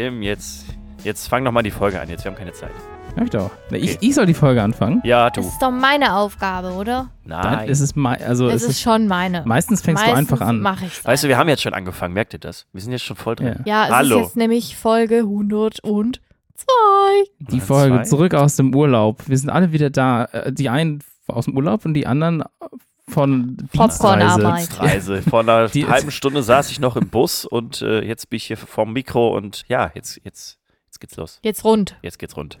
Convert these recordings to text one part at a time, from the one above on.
Tim, jetzt, jetzt fang doch mal die Folge an. Jetzt, wir haben keine Zeit. Hab ich doch. Na, Ich, Okay. ich soll die Folge anfangen. Ja, Das du. ist doch meine Aufgabe, oder? Nein. Es ist mei- also Es es ist schon meine. meistens fängst du einfach an. Mach ich's Weißt du, wir haben jetzt schon angefangen. Merkt ihr das? Wir sind jetzt schon voll drin. Ja, es Hallo. ist jetzt nämlich Folge 102. Die Oder Folge zwei? zurück aus dem Urlaub. Wir sind alle wieder da. Äh, Die einen aus dem Urlaub und die anderen von Popcornarbeit. Dienstreise. Reise. Vor einer Die- halben Stunde saß ich noch im Bus und äh, jetzt bin ich hier vorm Mikro und ja, jetzt, jetzt, jetzt geht's los. Jetzt rund. Jetzt geht's rund.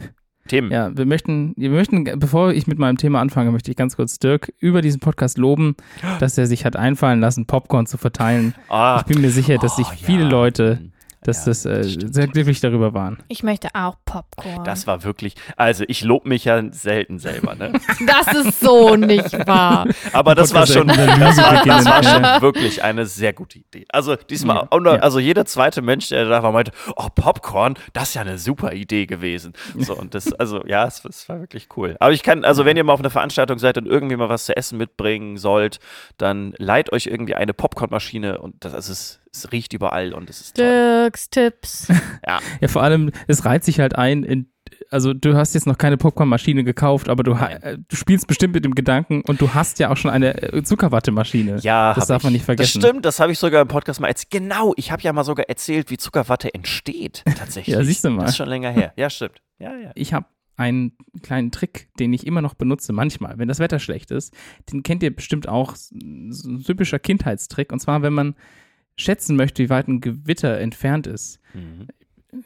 Tim. Ja, wir möchten, wir möchten, bevor ich mit meinem Thema anfange, möchte ich ganz kurz Dirk über diesen Podcast loben, dass er sich hat einfallen lassen, Popcorn zu verteilen. Ah, Ich bin mir sicher, dass sich oh, viele ja. Leute, dass Ja, das, äh, das sehr glücklich darüber waren. Ich möchte auch Popcorn. Das war wirklich, also ich lob mich ja selten selber, ne? Das ist so nicht wahr. Aber das war schon, das war, das war schon wirklich eine sehr gute Idee. Also diesmal, Ja, also jeder zweite Mensch, der da war, meinte, oh Popcorn, das ist ja eine super Idee gewesen. So und das, also ja, es, es war wirklich cool. Aber ich kann, also wenn ihr mal auf einer Veranstaltung seid und irgendwie mal was zu essen mitbringen sollt, dann leiht euch irgendwie eine Popcornmaschine und das, also es, riecht überall und es ist toll. Dirks Tipps. Ja, vor allem, es reiht sich halt ein in, also du hast jetzt noch keine Popcornmaschine gekauft, aber du, äh, du spielst bestimmt mit dem Gedanken und du hast ja auch schon eine äh, Zuckerwattemaschine. Ja, das darf man ich. nicht vergessen. Das stimmt, das habe ich sogar im Podcast mal erzählt. Genau, ich habe ja mal sogar erzählt, wie Zuckerwatte entsteht. Tatsächlich. Ja, siehst du mal. Das ist schon länger her. Ja, stimmt. Ja, ja. Ich habe einen kleinen Trick, den ich immer noch benutze, manchmal, wenn das Wetter schlecht ist. Den kennt ihr bestimmt auch, so ein typischer Kindheitstrick. Und zwar, wenn man schätzen möchte, wie weit ein Gewitter entfernt ist. Mhm.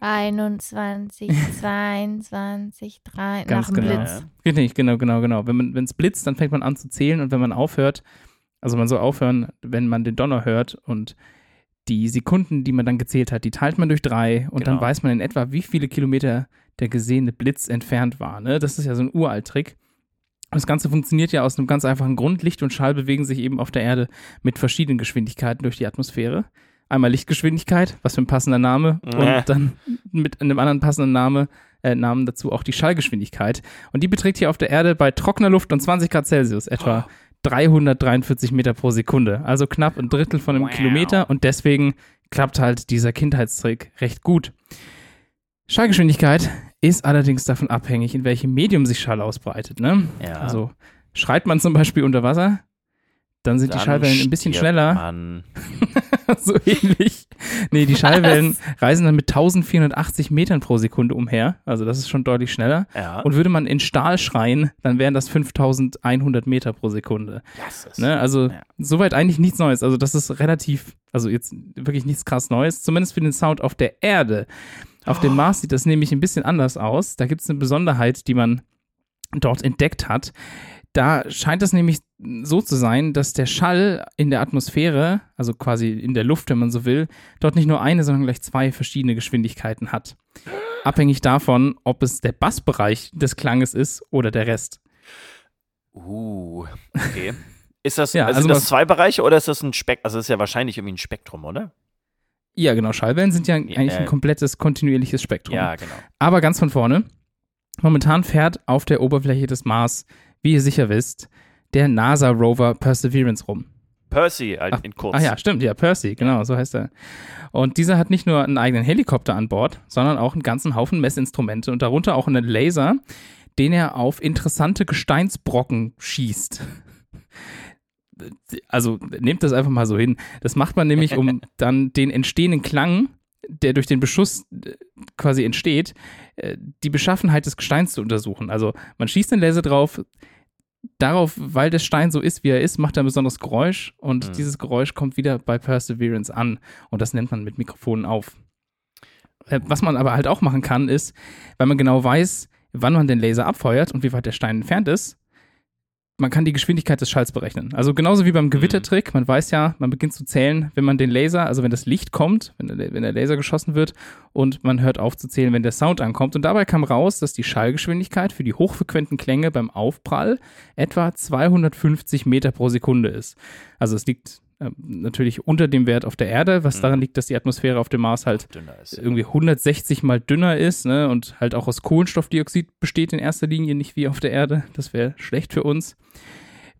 21, 22, 3, Ganz nach dem genau. Blitz. Richtig, genau, genau, genau. Wenn es blitzt, dann fängt man an zu zählen und wenn man aufhört, also man soll aufhören, wenn man den Donner hört und die Sekunden, die man dann gezählt hat, die teilt man durch drei und dann Genau. weiß man in etwa, wie viele Kilometer der gesehene Blitz entfernt war. Ne? Das ist ja so ein Uralt-Trick. Das Ganze funktioniert ja aus einem ganz einfachen Grund. Licht und Schall bewegen sich eben auf der Erde mit verschiedenen Geschwindigkeiten durch die Atmosphäre. Einmal Lichtgeschwindigkeit, was für ein passender Name, Äh. und dann mit einem anderen passenden Name, äh, Namen dazu auch die Schallgeschwindigkeit. Und die beträgt hier auf der Erde bei trockener Luft und 20 Grad Celsius etwa 343 Meter pro Sekunde. Also knapp ein Drittel von einem Wow. Kilometer und deswegen klappt halt dieser Kindheitstrick recht gut. Schallgeschwindigkeit ist allerdings davon abhängig, in welchem Medium sich Schall ausbreitet. Ne? Ja. Also schreit man zum Beispiel unter Wasser, dann sind die Dann Schallwellen ein bisschen schneller. So ähnlich. Nee, die Schallwellen reisen dann mit 1480 Metern pro Sekunde umher. Also das ist schon deutlich schneller. Ja. Und würde man in Stahl schreien, dann wären das 5100 Meter pro Sekunde. Yes, Ne? Also Ja. soweit eigentlich nichts Neues. Also das ist relativ, also jetzt wirklich nichts krass Neues, zumindest für den Sound auf der Erde. Auf dem Mars sieht das nämlich ein bisschen anders aus. Da gibt es eine Besonderheit, die man dort entdeckt hat. Da scheint es nämlich so zu sein, dass der Schall in der Atmosphäre, also quasi in der Luft, wenn man so will, dort nicht nur eine, sondern gleich zwei verschiedene Geschwindigkeiten hat. Abhängig davon, ob es der Bassbereich des Klanges ist oder der Rest. Uh, okay. Ist das, Ja, also sind das zwei Bereiche oder ist das ein Spektrum? Also das ist ja wahrscheinlich irgendwie ein Spektrum, oder? Ja, genau. Schallwellen sind ja eigentlich äh, ein komplettes kontinuierliches Spektrum. Ja, genau. Aber ganz von vorne. Momentan fährt auf der Oberfläche des Mars, wie ihr sicher wisst, der NASA-Rover Perseverance rum. Percy halt in kurz. Ah ja, stimmt, ja, Percy, genau, so heißt er. Und dieser hat nicht nur einen eigenen Helikopter an Bord, sondern auch einen ganzen Haufen Messinstrumente und darunter auch einen Laser, den er auf interessante Gesteinsbrocken schießt. Also nehmt das einfach mal so hin. Das macht man nämlich, um dann den entstehenden Klang, der durch den Beschuss äh, quasi entsteht, äh, die Beschaffenheit des Gesteins zu untersuchen. Also man schießt den Laser drauf, darauf, weil der Stein so ist, wie er ist, macht er ein besonderes Geräusch und Mhm. dieses Geräusch kommt wieder bei Perseverance an und das nennt man mit Mikrofonen auf. Äh, Was man aber halt auch machen kann, ist, weil man genau weiß, wann man den Laser abfeuert und wie weit der Stein entfernt ist, man kann die Geschwindigkeit des Schalls berechnen. Also genauso wie beim Gewittertrick, man weiß ja, man beginnt zu zählen, wenn man den Laser, also wenn das Licht kommt, wenn der, wenn der Laser geschossen wird und man hört auf zu zählen, wenn der Sound ankommt. Und dabei kam raus, dass die Schallgeschwindigkeit für die hochfrequenten Klänge beim Aufprall etwa 250 Meter pro Sekunde ist. Also es liegt äh, natürlich unter dem Wert auf der Erde, was Mhm. daran liegt, dass die Atmosphäre auf dem Mars halt Dünner ist. irgendwie 160 mal dünner ist ne, und halt auch aus Kohlenstoffdioxid besteht in erster Linie, nicht wie auf der Erde. Das wäre schlecht für uns.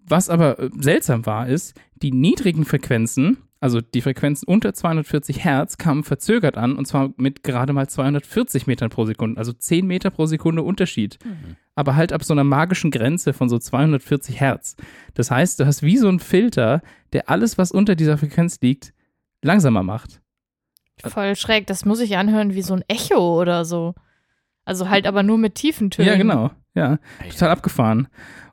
Was aber äh, seltsam war, ist, die niedrigen Frequenzen Also die Frequenzen unter 240 Hertz kamen verzögert an und zwar mit gerade mal 240 Metern pro Sekunde, also 10 Meter pro Sekunde Unterschied. Aber halt ab so einer magischen Grenze von so 240 Hertz. Das heißt, du hast wie so einen Filter, der alles, was unter dieser Frequenz liegt, langsamer macht. Voll schräg. Das muss ich anhören wie so ein Echo oder so. Also halt aber nur mit tiefen Tönen. Ja, genau. Ja, total abgefahren.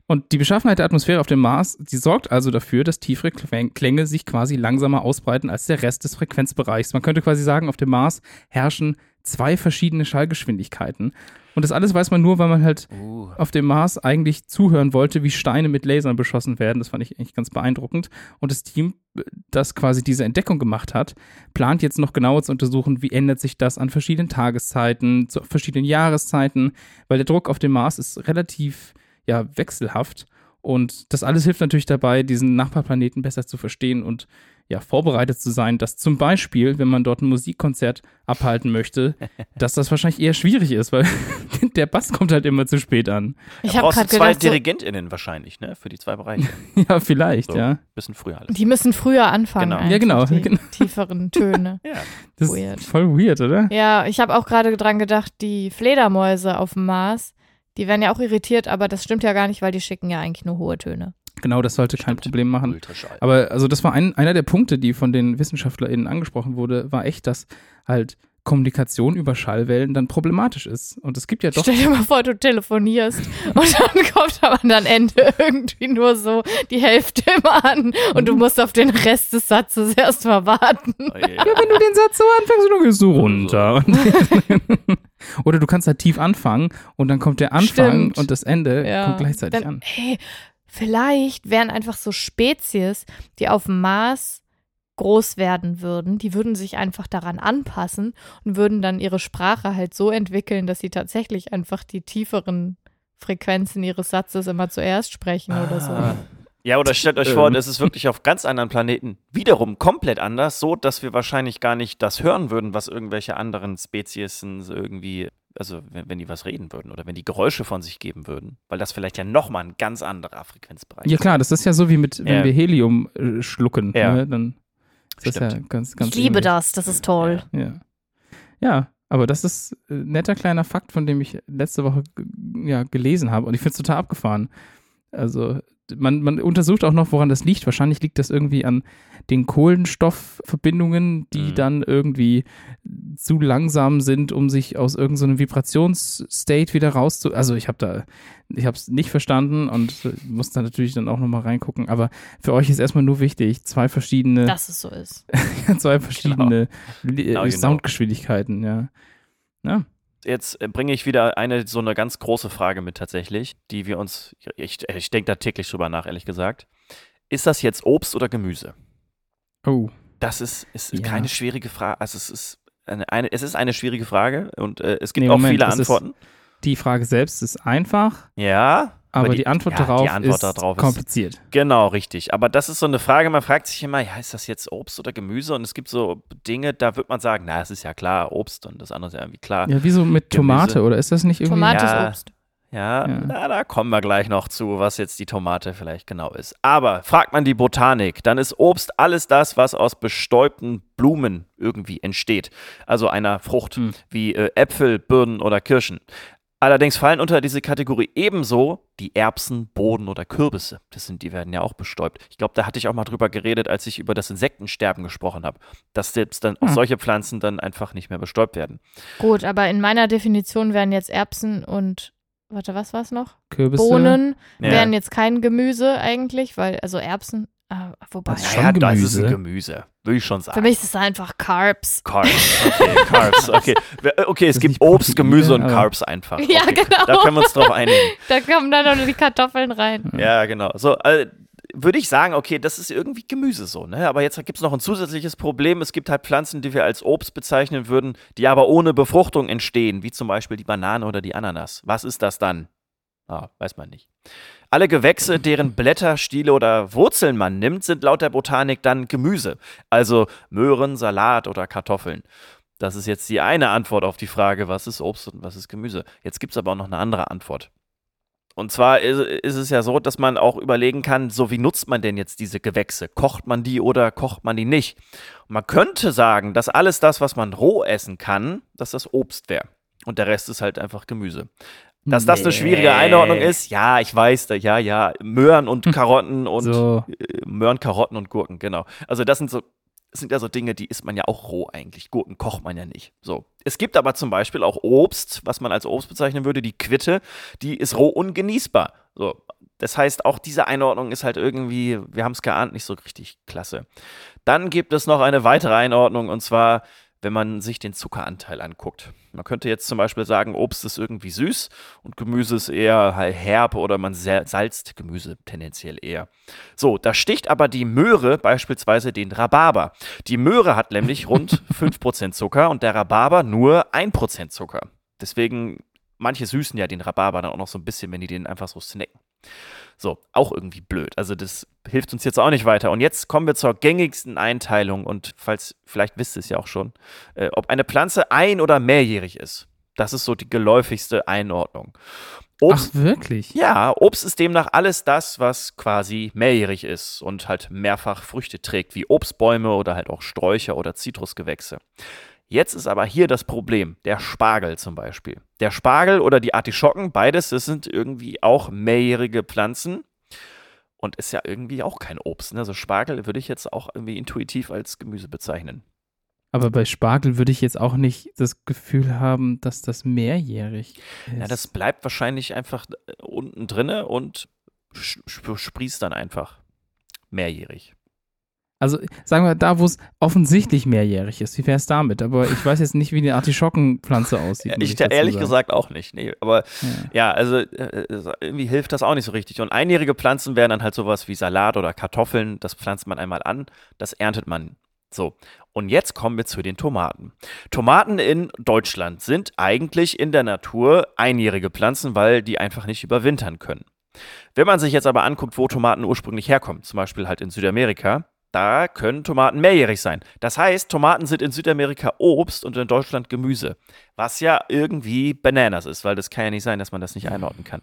Und die Beschaffenheit der Atmosphäre auf dem Mars, die sorgt also dafür, dass tiefere Kläng- Klänge sich quasi langsamer ausbreiten als der Rest des Frequenzbereichs. Man könnte quasi sagen, auf dem Mars herrschen zwei verschiedene Schallgeschwindigkeiten. Und das alles weiß man nur, weil man halt Uh. auf dem Mars eigentlich zuhören wollte, wie Steine mit Lasern beschossen werden. Das fand ich eigentlich ganz beeindruckend. Und das Team, das quasi diese Entdeckung gemacht hat, plant jetzt noch genauer zu untersuchen, wie ändert sich das an verschiedenen Tageszeiten, zu verschiedenen Jahreszeiten, weil der Druck auf dem Mars ist relativ ja, wechselhaft. Und das alles hilft natürlich dabei, diesen Nachbarplaneten besser zu verstehen und ja, vorbereitet zu sein, dass zum Beispiel, wenn man dort ein Musikkonzert abhalten möchte, dass das wahrscheinlich eher schwierig ist, weil der Bass kommt halt immer zu spät an. Ich habe gerade zwei gedacht, so, DirigentInnen wahrscheinlich, ne? Für die zwei Bereiche. Ja, vielleicht, So. ja. Bisschen früher alles. die müssen früher anfangen. Genau. Ja, genau, Die genau. tieferen Töne. Ja. Das Weird. ist voll weird, oder? Ja, ich habe auch gerade dran gedacht, die Fledermäuse auf dem Mars, die werden ja auch irritiert, aber das stimmt ja gar nicht, weil die schicken ja eigentlich nur hohe Töne. Genau, das sollte kein Stimmt. Problem machen. Ultraschall. Aber also das war ein, einer der Punkte, die von den WissenschaftlerInnen angesprochen wurde, war echt, dass halt Kommunikation über Schallwellen dann problematisch ist. Und es gibt ja doch Stell dir mal vor, du telefonierst und dann kommt aber am Ende irgendwie nur so die Hälfte immer an und du musst auf den Rest des Satzes erst mal warten. Oh, ja, ja. Wenn du den Satz so anfängst, dann gehst du runter. Und- Oder du kannst halt tief anfangen und dann kommt der Anfang Stimmt. und das Ende Ja. kommt gleichzeitig Dann, an. hey, vielleicht wären einfach so Spezies, die auf dem Mars groß werden würden, die würden sich einfach daran anpassen und würden dann ihre Sprache halt so entwickeln, dass sie tatsächlich einfach die tieferen Frequenzen ihres Satzes immer zuerst sprechen oder so. Ah. Ja, oder stellt euch vor, Ähm. das ist wirklich auf ganz anderen Planeten wiederum komplett anders, so dass wir wahrscheinlich gar nicht das hören würden, was irgendwelche anderen Spezies irgendwie, also wenn, wenn die was reden würden oder wenn die Geräusche von sich geben würden, weil das vielleicht ja nochmal ein ganz anderer Frequenzbereich Ja klar, das ist ja so wie mit, wenn Ja. wir Helium äh, schlucken, Ja. ne, dann ist das ja ganz, ganz Ich liebe ähnlich. das, das ist toll. Ja. Ja, aber das ist ein netter kleiner Fakt, von dem ich letzte Woche g- ja, gelesen habe und ich finde es total abgefahren. Also man, man untersucht auch noch, woran das liegt. Wahrscheinlich liegt das irgendwie an den Kohlenstoffverbindungen, die Mhm. dann irgendwie zu langsam sind, um sich aus irgendeinem Vibrationsstate wieder rauszu... Also ich habe da, ich habe es nicht verstanden und muss da natürlich dann auch nochmal reingucken. Aber für euch ist erstmal nur wichtig, zwei verschiedene Dass es so ist. zwei verschiedene Genau, äh, genau. Soundgeschwindigkeiten, ja. Ja, Jetzt äh, bringe ich wieder eine so eine ganz große Frage mit tatsächlich, die wir uns, ich, ich denke da täglich drüber nach, ehrlich gesagt. Ist das jetzt Obst oder Gemüse? oh, Das ist, ist Ja. keine schwierige Frage. Also es ist eine, eine, es ist eine schwierige Frage und äh, es gibt Nee, auch Moment, viele Antworten. die Frage selbst ist einfach, Ja, aber, die, Antwort ja, darauf die Antwort ist darauf ist kompliziert. Genau, richtig. Aber das ist so eine Frage, man fragt sich immer, ja, ist das jetzt Obst oder Gemüse? Und es gibt so Dinge, da wird man sagen, na, es ist ja klar, Obst und das andere ist ja irgendwie klar. Ja, wie so mit Tomate, Gemüse. oder ist das nicht irgendwie? Tomate Ja. ist Obst. Ja, Ja. Na, da kommen wir gleich noch zu, was jetzt die Tomate vielleicht genau ist. Aber fragt man die Botanik, dann ist Obst alles das, was aus bestäubten Blumen irgendwie entsteht. Also einer Frucht, Hm. wie äh, Äpfel, Birnen oder Kirschen. Allerdings fallen unter diese Kategorie ebenso die Erbsen, Boden oder Kürbisse. Das sind, die werden ja auch bestäubt. Ich glaube, da hatte ich auch mal drüber geredet, als ich über das Insektensterben gesprochen habe, dass selbst dann auch Ah. solche Pflanzen dann einfach nicht mehr bestäubt werden. Gut, aber in meiner Definition wären jetzt Erbsen und, warte, was war es noch? Kürbisse. Bohnen Ja. wären jetzt kein Gemüse eigentlich, weil, also Erbsen, ah, wobei, Das ist Naja, schon da ist es ein Gemüse. Gemüse, würde ich schon sagen. für mich ist es einfach Carbs. Carbs, okay, Carbs, okay. Äh, Okay, es ist gibt Obst, Proteine, Gemüse und Carbs einfach. Ja, okay. genau. Da können wir uns drauf einigen. Da kommen dann noch die Kartoffeln rein. Ja, genau. So, äh, würde ich sagen, okay, das ist irgendwie Gemüse so, ne? Aber jetzt gibt es noch ein zusätzliches Problem. Es gibt halt Pflanzen, die wir als Obst bezeichnen würden, die aber ohne Befruchtung entstehen, wie zum Beispiel die Banane oder die Ananas. Was ist das dann? Ah, weiß man nicht. Alle Gewächse, deren Blätter, Stiele oder Wurzeln man nimmt, sind laut der Botanik dann Gemüse. Also Möhren, Salat oder Kartoffeln. Das ist jetzt die eine Antwort auf die Frage, was ist Obst und was ist Gemüse. Jetzt gibt es aber auch noch eine andere Antwort. Und zwar ist, ist, es ja so, dass man auch überlegen kann, so wie nutzt man denn jetzt diese Gewächse? Kocht man die oder kocht man die nicht? Und man könnte sagen, dass alles das, was man roh essen kann, dass das Obst wäre. Und der Rest ist halt einfach Gemüse. Dass das eine schwierige Einordnung ist, ja, ich weiß, ja, ja, Möhren und. Karotten und so. Äh, Möhren, Karotten und Gurken, genau. Also das sind so, das sind ja so Dinge, die isst man ja auch roh eigentlich. Gurken kocht man ja nicht. So. Es gibt aber zum Beispiel auch Obst, was man als Obst bezeichnen würde, die Quitte, die ist roh ungenießbar. So. Das heißt, auch diese Einordnung ist halt irgendwie, wir haben es geahnt, nicht so richtig klasse. Dann gibt es noch eine weitere Einordnung und zwar wenn man sich den Zuckeranteil anguckt. Man könnte jetzt zum Beispiel sagen, Obst ist irgendwie süß und Gemüse ist eher herb oder man salzt Gemüse tendenziell eher. So, da sticht aber die Möhre beispielsweise den Rhabarber. Die Möhre hat nämlich rund 5% Zucker und der Rhabarber nur 1% Zucker. Deswegen, manche süßen ja den Rhabarber dann auch noch so ein bisschen, wenn die den einfach so snacken. So, auch irgendwie blöd. Also das hilft uns jetzt auch nicht weiter. Und jetzt kommen wir zur gängigsten Einteilung und falls, vielleicht wisst ihr es ja auch schon, äh, ob eine Pflanze ein- oder mehrjährig ist. Das ist so die geläufigste Einordnung. Obst, Ach, wirklich? Ja, Obst ist demnach alles das, was quasi mehrjährig ist und halt mehrfach Früchte trägt, wie Obstbäume oder halt auch Sträucher oder Zitrusgewächse. Jetzt ist aber hier das Problem, der Spargel zum Beispiel. Der Spargel oder die Artischocken, beides, das sind irgendwie auch mehrjährige Pflanzen und ist ja irgendwie auch kein Obst. Ne? Also Spargel würde ich jetzt auch irgendwie intuitiv als Gemüse bezeichnen. Aber bei Spargel würde ich jetzt auch nicht das Gefühl haben, dass das mehrjährig ist. Ja, das bleibt wahrscheinlich einfach äh, unten drinne und sprießt dann einfach mehrjährig. Also sagen wir da, wo es offensichtlich mehrjährig ist. Wie wäre es damit? Aber ich weiß jetzt nicht, wie eine Artischockenpflanze aussieht. ich ehrlich sagen. gesagt auch nicht. Nee, aber ja, ja also äh, irgendwie hilft das auch nicht so richtig. Und einjährige Pflanzen wären dann halt sowas wie Salat oder Kartoffeln. Das pflanzt man einmal an, das erntet man. So, und jetzt kommen wir zu den Tomaten. Tomaten in Deutschland sind eigentlich in der Natur einjährige Pflanzen, weil die einfach nicht überwintern können. Wenn man sich jetzt aber anguckt, wo Tomaten ursprünglich herkommen, zum Beispiel halt in Südamerika, da können Tomaten mehrjährig sein. Das heißt, Tomaten sind in Südamerika Obst und in Deutschland Gemüse. Was ja irgendwie Bananas ist, weil das kann ja nicht sein, dass man das nicht einordnen kann.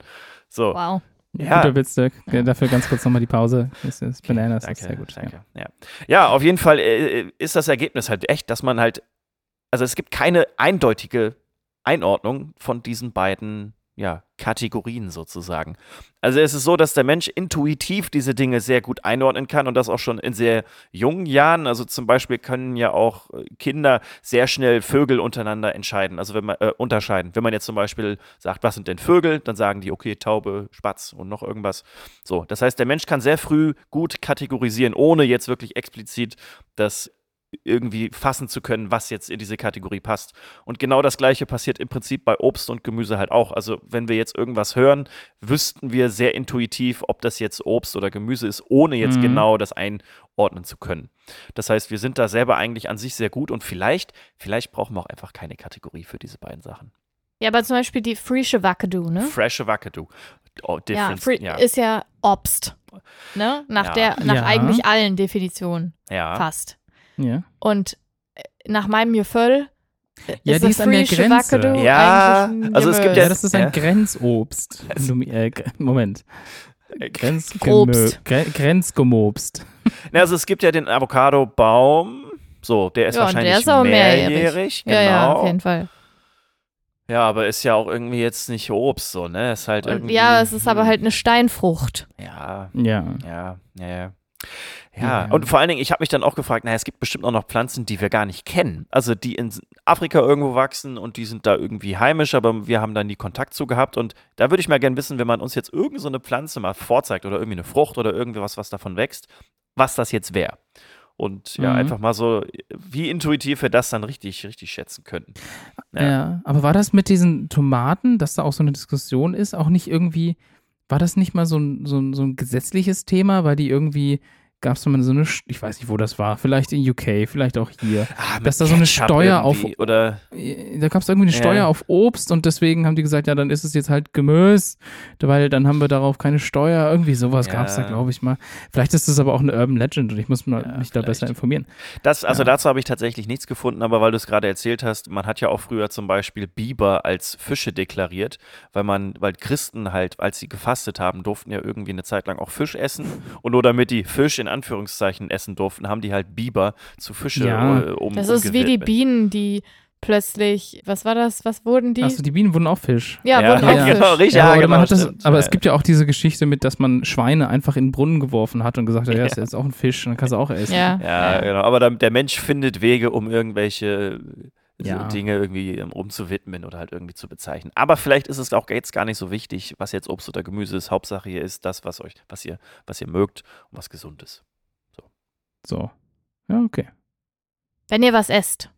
So. Wow. Ja. Guter Witz, Dirk. Dafür ganz kurz nochmal die Pause. Das ist Bananas, danke, ist sehr gut. Danke. Ja. ja, auf jeden Fall äh, ist das Ergebnis halt echt, dass man halt, also es gibt keine eindeutige Einordnung von diesen beiden ja, Kategorien sozusagen. Also es ist so, dass der Mensch intuitiv diese Dinge sehr gut einordnen kann und das auch schon in sehr jungen Jahren. Also zum Beispiel können ja auch äh, Kinder sehr schnell Vögel untereinander entscheiden, also wenn man äh, unterscheiden. Wenn man jetzt zum Beispiel sagt, was sind denn Vögel, dann sagen die, okay, Taube, Spatz und noch irgendwas. So, das heißt, der Mensch kann sehr früh gut kategorisieren, ohne jetzt wirklich explizit das irgendwie fassen zu können, was jetzt in diese Kategorie passt. Und genau das Gleiche passiert im Prinzip bei Obst und Gemüse halt auch. Also wenn wir jetzt irgendwas hören, wüssten wir sehr intuitiv, ob das jetzt Obst oder Gemüse ist, ohne jetzt mhm. genau das einordnen zu können. Das heißt, wir sind da selber eigentlich an sich sehr gut und vielleicht, vielleicht brauchen wir auch einfach keine Kategorie für diese beiden Sachen. Ja, aber zum Beispiel die frische Wackadoo, ne? Frische Wackadoo. Oh, ja, ja, ist ja Obst. Ne? Nach, ja. Der, nach ja. eigentlich allen Definitionen. Ja. Fast. Ja. Und äh, nach meinem Gefühl ja, ist die ist an der Grenze. Ja, also es gibt ja, das ist ein ja. Grenzobst. äh, Moment. Grenz Grenzgemobst. Ja, also es gibt ja den Avocado-Baum. So, der ist ja, wahrscheinlich der ist auch mehrjährig. mehrjährig. Genau. Ja, ja, auf jeden Fall. Ja, aber ist ja auch irgendwie jetzt nicht Obst so, ne? Ist halt irgendwie, ja, es ist aber halt eine Steinfrucht. Ja. Ja. Ja, ja, ja. Ja, und vor allen Dingen, ich habe mich dann auch gefragt, naja, es gibt bestimmt auch noch Pflanzen, die wir gar nicht kennen. Also die in Afrika irgendwo wachsen und die sind da irgendwie heimisch, aber wir haben da nie Kontakt zu gehabt. Und da würde ich mal gerne wissen, wenn man uns jetzt irgendeine so eine Pflanze mal vorzeigt oder irgendwie eine Frucht oder irgendwas, was davon wächst, was das jetzt wäre. Und ja, mhm. einfach mal so, wie intuitiv wir das dann richtig, richtig schätzen könnten. Ja. ja, aber war das mit diesen Tomaten, dass da auch so eine Diskussion ist, auch nicht irgendwie, war das nicht mal so ein, so ein, so ein gesetzliches Thema, weil die irgendwie gab es mal so eine, ich weiß nicht, wo das war, vielleicht in UK, vielleicht auch hier. Ah, Dass da so eine Ketchup Steuer auf- Oder Da gab es irgendwie eine Ja. Steuer auf Obst und deswegen haben die gesagt, ja, dann ist es jetzt halt Gemüse, weil dann haben wir darauf keine Steuer. Irgendwie sowas Ja. gab es da, glaube ich mal. Vielleicht ist das aber auch eine Urban Legend und ich muss mal, Ja, mich da besser informieren. Das, also dazu habe ich tatsächlich nichts gefunden, aber weil du es gerade erzählt hast, man hat ja auch früher zum Beispiel Biber als Fische deklariert, weil man, weil Christen halt, als sie gefastet haben, durften ja irgendwie eine Zeit lang auch Fisch essen. Und nur damit die Fisch in Anführungszeichen essen durften, haben die halt Biber zu Fische Ja. äh, um. Das ist wie die. Bienen, die plötzlich, was war das, was wurden die? Achso, die Bienen wurden auch Fisch. ja, Ja, wurden auch ja, Fisch. genau, richtig. Ja, Ja, oder genau, man hat das, aber es gibt ja auch diese Geschichte mit, dass man Schweine einfach in den Brunnen geworfen hat und gesagt hat, ja, Ja. ist jetzt auch ein Fisch und dann kannst du auch essen. Ja. Ja, genau. Aber dann, der Mensch findet Wege, um irgendwelche so Ja. Dinge irgendwie ähm, umzuwidmen oder halt irgendwie zu bezeichnen. Aber vielleicht ist es auch jetzt gar nicht so wichtig, was jetzt Obst oder Gemüse ist. Hauptsache hier ist das, was euch, was ihr, was ihr mögt und was gesund ist. So. Ja, okay. Wenn ihr was esst,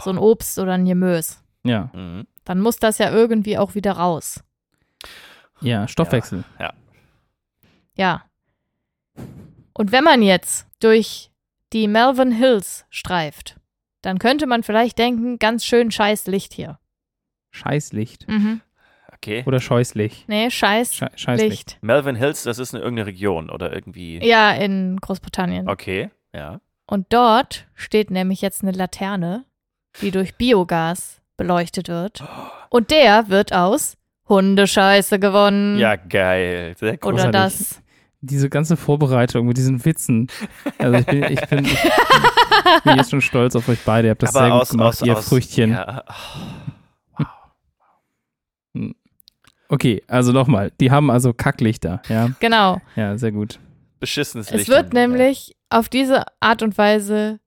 so ein Obst oder ein Gemüse, Ja. Mhm. dann muss das ja irgendwie auch wieder raus. Ja, Stoffwechsel. Ja. Und wenn man jetzt durch die Melvin Hills streift, dann könnte man vielleicht denken, ganz schön scheiß Licht hier. Scheißlicht. Mhm. Okay. Oder Scheußlich. Nee, scheiß Schei Scheißlicht. Licht. Melvin Hills, das ist eine irgendeine Region oder irgendwie. Ja, in Großbritannien. Okay, ja. Und dort steht nämlich jetzt eine Laterne, die durch Biogas beleuchtet wird. Und der wird aus Hundescheiße gewonnen. Ja, geil. Sehr cool. Oder das. Diese ganze Vorbereitung mit diesen Witzen. Also ich bin, ich bin, ich bin jetzt schon stolz auf euch beide. Ihr habt das Aber sehr gut aus, gemacht, aus, ihr aus, Früchtchen. Ja. Okay, also nochmal. Die haben also Kacklichter. Ja, Genau. ja, sehr gut. Beschissenes Es Licht. wird dann, nämlich auf diese Art und Weise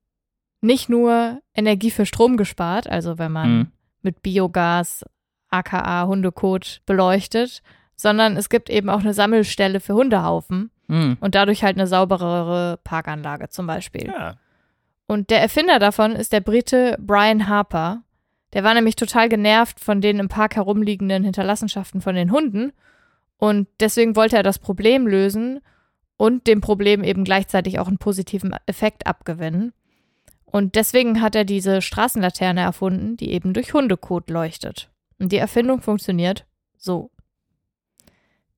nicht nur Energie für Strom gespart, also wenn man Mhm. mit Biogas, aka Hundekot beleuchtet, sondern es gibt eben auch eine Sammelstelle für Hundehaufen Mhm. und dadurch halt eine sauberere Parkanlage zum Beispiel. Ja. Und der Erfinder davon ist der Brite Brian Harper. Der war nämlich total genervt von den im Park herumliegenden Hinterlassenschaften von den Hunden. Und deswegen wollte er das Problem lösen und dem Problem eben gleichzeitig auch einen positiven Effekt abgewinnen. Und deswegen hat er diese Straßenlaterne erfunden, die eben durch Hundekot leuchtet. Und die Erfindung funktioniert so.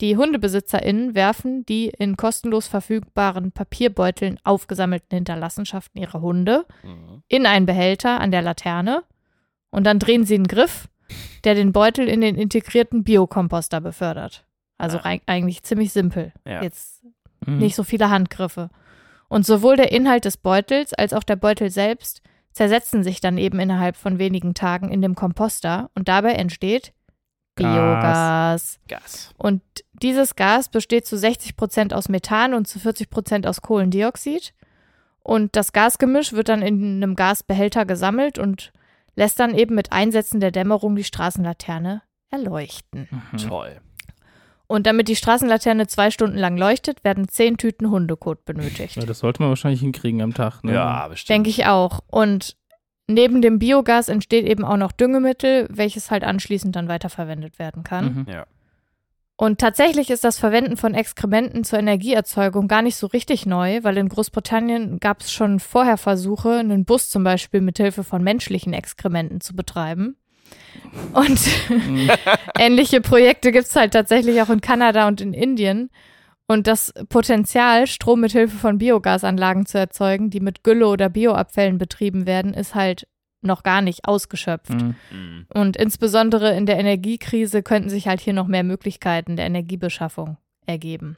Die HundebesitzerInnen werfen die in kostenlos verfügbaren Papierbeuteln aufgesammelten Hinterlassenschaften ihrer Hunde Mhm. in einen Behälter an der Laterne und dann drehen sie einen Griff, der den Beutel in den integrierten Biokomposter befördert. Also Ah. eigentlich ziemlich simpel. Ja. Jetzt Mhm. nicht so viele Handgriffe. Und sowohl der Inhalt des Beutels als auch der Beutel selbst zersetzen sich dann eben innerhalb von wenigen Tagen in dem Komposter und dabei entsteht. Biogas. Gas. Und dieses Gas besteht zu 60 Prozent aus Methan und zu 40 Prozent aus Kohlendioxid. Und das Gasgemisch wird dann in einem Gasbehälter gesammelt und lässt dann eben mit Einsetzen der Dämmerung die Straßenlaterne erleuchten. Mhm. Toll. Und damit die Straßenlaterne zwei Stunden lang leuchtet, werden zehn Tüten Hundekot benötigt. Ja, das sollte man wahrscheinlich hinkriegen am Tag. Ne? Ja, bestimmt. Denke ich auch. Und neben dem Biogas entsteht eben auch noch Düngemittel, welches halt anschließend dann weiterverwendet werden kann. Mhm. Ja. Und tatsächlich ist das Verwenden von Exkrementen zur Energieerzeugung gar nicht so richtig neu, weil in Großbritannien gab es schon vorher Versuche, einen Bus zum Beispiel mit Hilfe von menschlichen Exkrementen zu betreiben. Und Mhm. ähnliche Projekte gibt es halt tatsächlich auch in Kanada und in Indien. Und das Potenzial, Strom mit Hilfe von Biogasanlagen zu erzeugen, die mit Gülle oder Bioabfällen betrieben werden, ist halt noch gar nicht ausgeschöpft. Mhm. Mhm. Und insbesondere in der Energiekrise könnten sich halt hier noch mehr Möglichkeiten der Energiebeschaffung ergeben,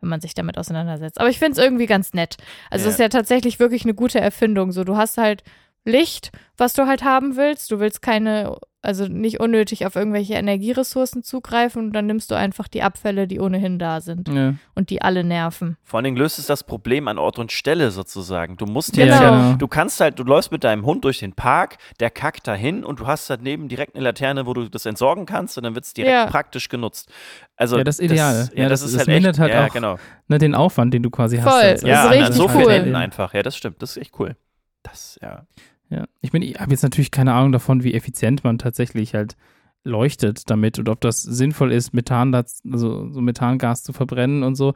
wenn man sich damit auseinandersetzt. Aber ich finde es irgendwie ganz nett. Also Ja. es ist ja tatsächlich wirklich eine gute Erfindung. So, du hast halt Licht, was du halt haben willst. Du willst keine, also nicht unnötig auf irgendwelche Energieressourcen zugreifen und dann nimmst du einfach die Abfälle, die ohnehin da sind Ja. und die alle nerven. Vor allen Dingen löst es das Problem an Ort und Stelle sozusagen. Du musst Genau. jetzt ja, genau. du kannst halt, du läufst mit deinem Hund durch den Park, der kackt dahin und du hast daneben direkt eine Laterne, wo du das entsorgen kannst und dann wird es direkt Ja. praktisch genutzt. Also Ja, das ist ideal. Das, ja, Ja, das, das- ist das halt mindert echt, halt ja, auch genau. Ne, den Aufwand, den du quasi hast. Voll. als- Das Ja, ist an, so vielen cool. Enden einfach. Ja, das stimmt. Das ist echt cool. Das, ja. Ja, ich meine, ich habe jetzt natürlich keine Ahnung davon, wie effizient man tatsächlich halt leuchtet damit und ob das sinnvoll ist, Methan, also so Methangas zu verbrennen und so.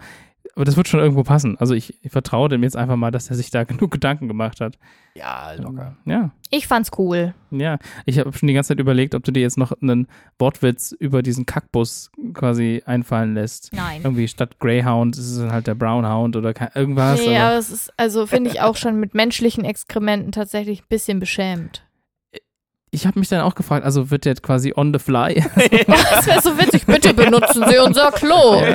Aber das wird schon irgendwo passen. Also ich, ich vertraue dem jetzt einfach mal, dass er sich da genug Gedanken gemacht hat. Ja, locker. Ja. Ich fand's cool. Ja, ich habe schon die ganze Zeit überlegt, ob du dir jetzt noch einen Wortwitz über diesen Kackbus quasi einfallen lässt. Nein. Irgendwie statt Greyhound ist es dann halt der Brownhound oder irgendwas. Nee, aber aber es ist, also finde ich auch schon mit menschlichen Exkrementen tatsächlich ein bisschen beschämt. Ich habe mich dann auch gefragt, also wird der quasi on the fly? Das wäre so witzig. Bitte benutzen Sie unser Klo. Und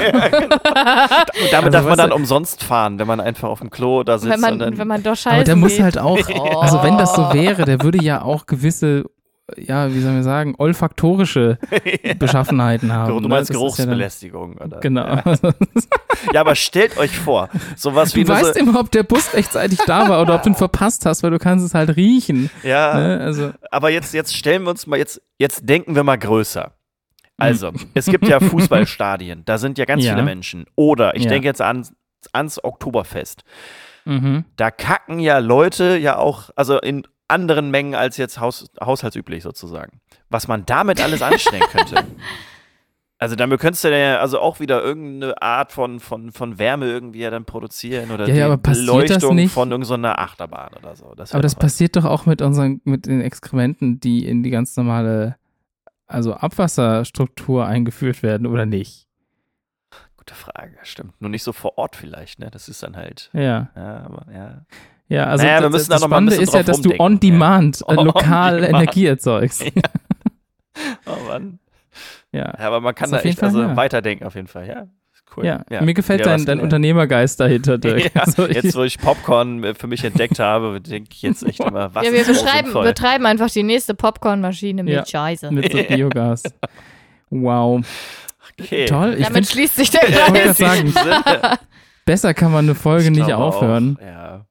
damit Also, darf man dann du- umsonst fahren, wenn man einfach auf dem Klo da sitzt wenn, man, und dann. wenn man doch scheiße aber der muss geht. halt auch, Oh. also wenn das so wäre, der würde ja auch gewisse, ja, wie soll man sagen, olfaktorische Beschaffenheiten haben. du ne? meinst Das ist ja Geruchsbelästigung, oder? Genau. Ja. ja, aber stellt euch vor, sowas wie Du weißt so, immer, ob der Bus rechtzeitig da war oder ob du ihn verpasst hast, weil du kannst es halt riechen. ja, Ne? Also, aber jetzt, jetzt stellen wir uns mal, jetzt, jetzt denken wir mal größer. Also, es gibt ja Fußballstadien, da sind ja ganz Ja. viele Menschen. Oder ich denke jetzt an, ans Oktoberfest. mhm. Da kacken ja Leute ja auch, also in anderen Mengen als jetzt Haus, haushaltsüblich sozusagen. Was man damit alles anstrengen könnte. Also damit könntest du ja also auch wieder irgendeine Art von, von, von Wärme irgendwie ja dann produzieren oder Ja, ja, die aber Beleuchtung nicht? von irgendeiner Achterbahn oder so. Das Aber das was. passiert doch auch mit unseren, mit den Exkrementen, die in die ganz normale, also Abwasserstruktur eingeführt werden oder nicht. Gute Frage, stimmt. Nur nicht so vor Ort vielleicht, ne? Das ist dann halt, Ja, ja, aber ja. Ja, also Naja, wir das, müssen das da noch mal ein Spannende ist ja, dass du on demand ja. äh, On lokal demand. Energie erzeugst. Oh Mann. Ja. Ja, aber man kann da auf jeden echt Fall, also ja. weiterdenken auf jeden Fall, ja. Cool. Ja, mir gefällt Ja, dein, dein. Unternehmergeist dahinter, Dirk. Ja, Also jetzt, wo ich Popcorn äh, für mich entdeckt habe, denke ich jetzt echt immer, was ja, wir beschreiben, betreiben einfach die nächste Popcornmaschine mit Ja. Scheiße. mit so Biogas. Wow. Okay. Toll. Ich Damit find, schließt sich der ich wollte Kreis. besser kann man eine Folge Ich nicht aufhören. Auch, ja.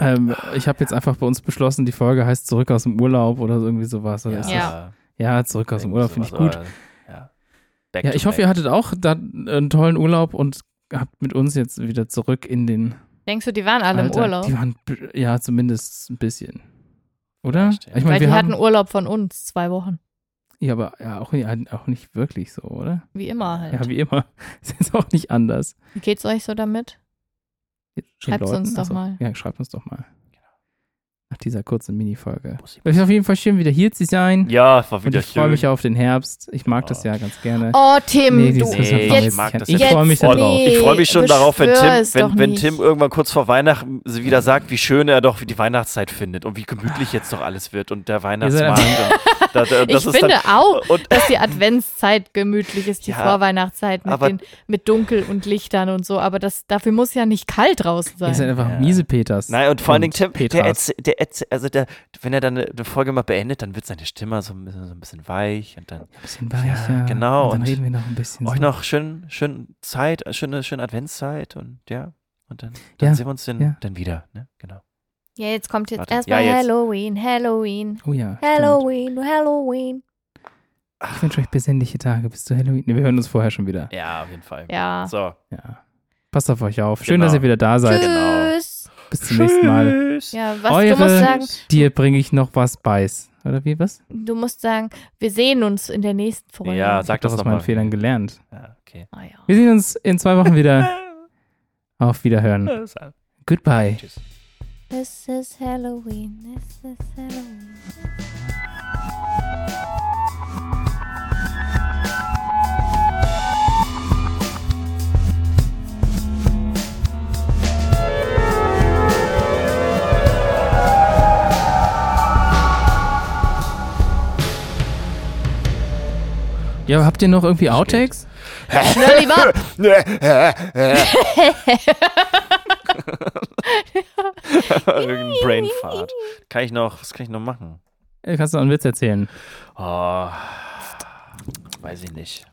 Ähm, ich habe jetzt einfach bei uns beschlossen, die Folge heißt Zurück aus dem Urlaub oder irgendwie sowas. Oder ist Ja. das- ja, Zurück aus dem Urlaub finde ich gut. Ja, Ja, ich hoffe, back. ihr hattet auch da einen tollen Urlaub und habt mit uns jetzt wieder zurück in den Denkst du, die waren alle im Alltag. Urlaub? Die waren, ja, zumindest ein bisschen. Oder? Ja. Ich meine, Weil wir die hatten Urlaub von uns, zwei Wochen. ja, aber ja, auch, ja, auch nicht wirklich so, oder? Wie immer halt. Ja, wie immer. Es ist auch nicht anders. Wie geht's euch so damit? Den Schreibt's uns doch mal. Ja, schreibt uns doch mal. Nach dieser kurzen Mini-Folge. Es ist auf jeden Fall schön, wieder hier zu sein. Ja, war und wieder ich freue schön. mich auf den Herbst. Ich mag das Oh. ja ganz gerne. Oh, Tim, Nee, du. Nee, das ich mag das ich nicht. freue mich da Und drauf. ich freue mich schon darauf, wenn beschwör Tim, es doch wenn, wenn nicht. Tim irgendwann kurz vor Weihnachten wieder sagt, wie schön er doch die Weihnachtszeit findet und wie gemütlich jetzt doch alles wird und der Weihnachtsmarkt. und, da, das ich ist finde dann, auch, und, dass die Adventszeit gemütlich ist, die Ja, Vorweihnachtszeit mit, aber- den, mit Dunkel und Lichtern und so. Aber das, dafür muss ja nicht kalt draußen Ihr seid sein. einfach Ja. miese Peters. Nein, und vor allen Dingen Tim, der, der, also der, wenn er dann eine, Folge mal beendet, dann wird seine Stimme so ein bisschen, so ein bisschen weich und dann Ein bisschen weich, Ja, ja. genau, Und dann reden wir noch ein bisschen. euch so. noch schön, schön Zeit, schöne, schöne Adventszeit und ja, und dann, dann Ja, sehen wir uns dann, ja. dann wieder, ne? Genau. Ja, jetzt kommt jetzt erstmal Ja. Halloween, Halloween, Oh ja. stimmt. Halloween, Halloween. Ich wünsche euch besinnliche Tage bis zu Halloween. Ne, wir hören uns vorher schon wieder. Ja, auf jeden Fall. Ja. So. Ja. Passt auf euch auf. Schön, Genau. dass ihr wieder da seid. genau. Tschüss. Bis zum nächsten Mal. Tschüss. Ja, was Eure- du musst sagen, Dir bringe ich noch was beiß. Oder wie, was? du musst sagen, wir sehen uns in der nächsten Folge. Ja, sag hab doch das aus meinen Fehlern gelernt. Ja, okay. Ah, ja. Wir sehen uns in zwei Wochen wieder. Auf Wiederhören. Goodbye. Tschüss. This is Halloween, this is Halloween. Ja, habt ihr noch irgendwie Outtakes? Schnell lieber. Irgendein Brainfart. Kann ich noch, was kann ich noch machen? Kannst du noch einen Witz erzählen? Oh, weiß ich nicht.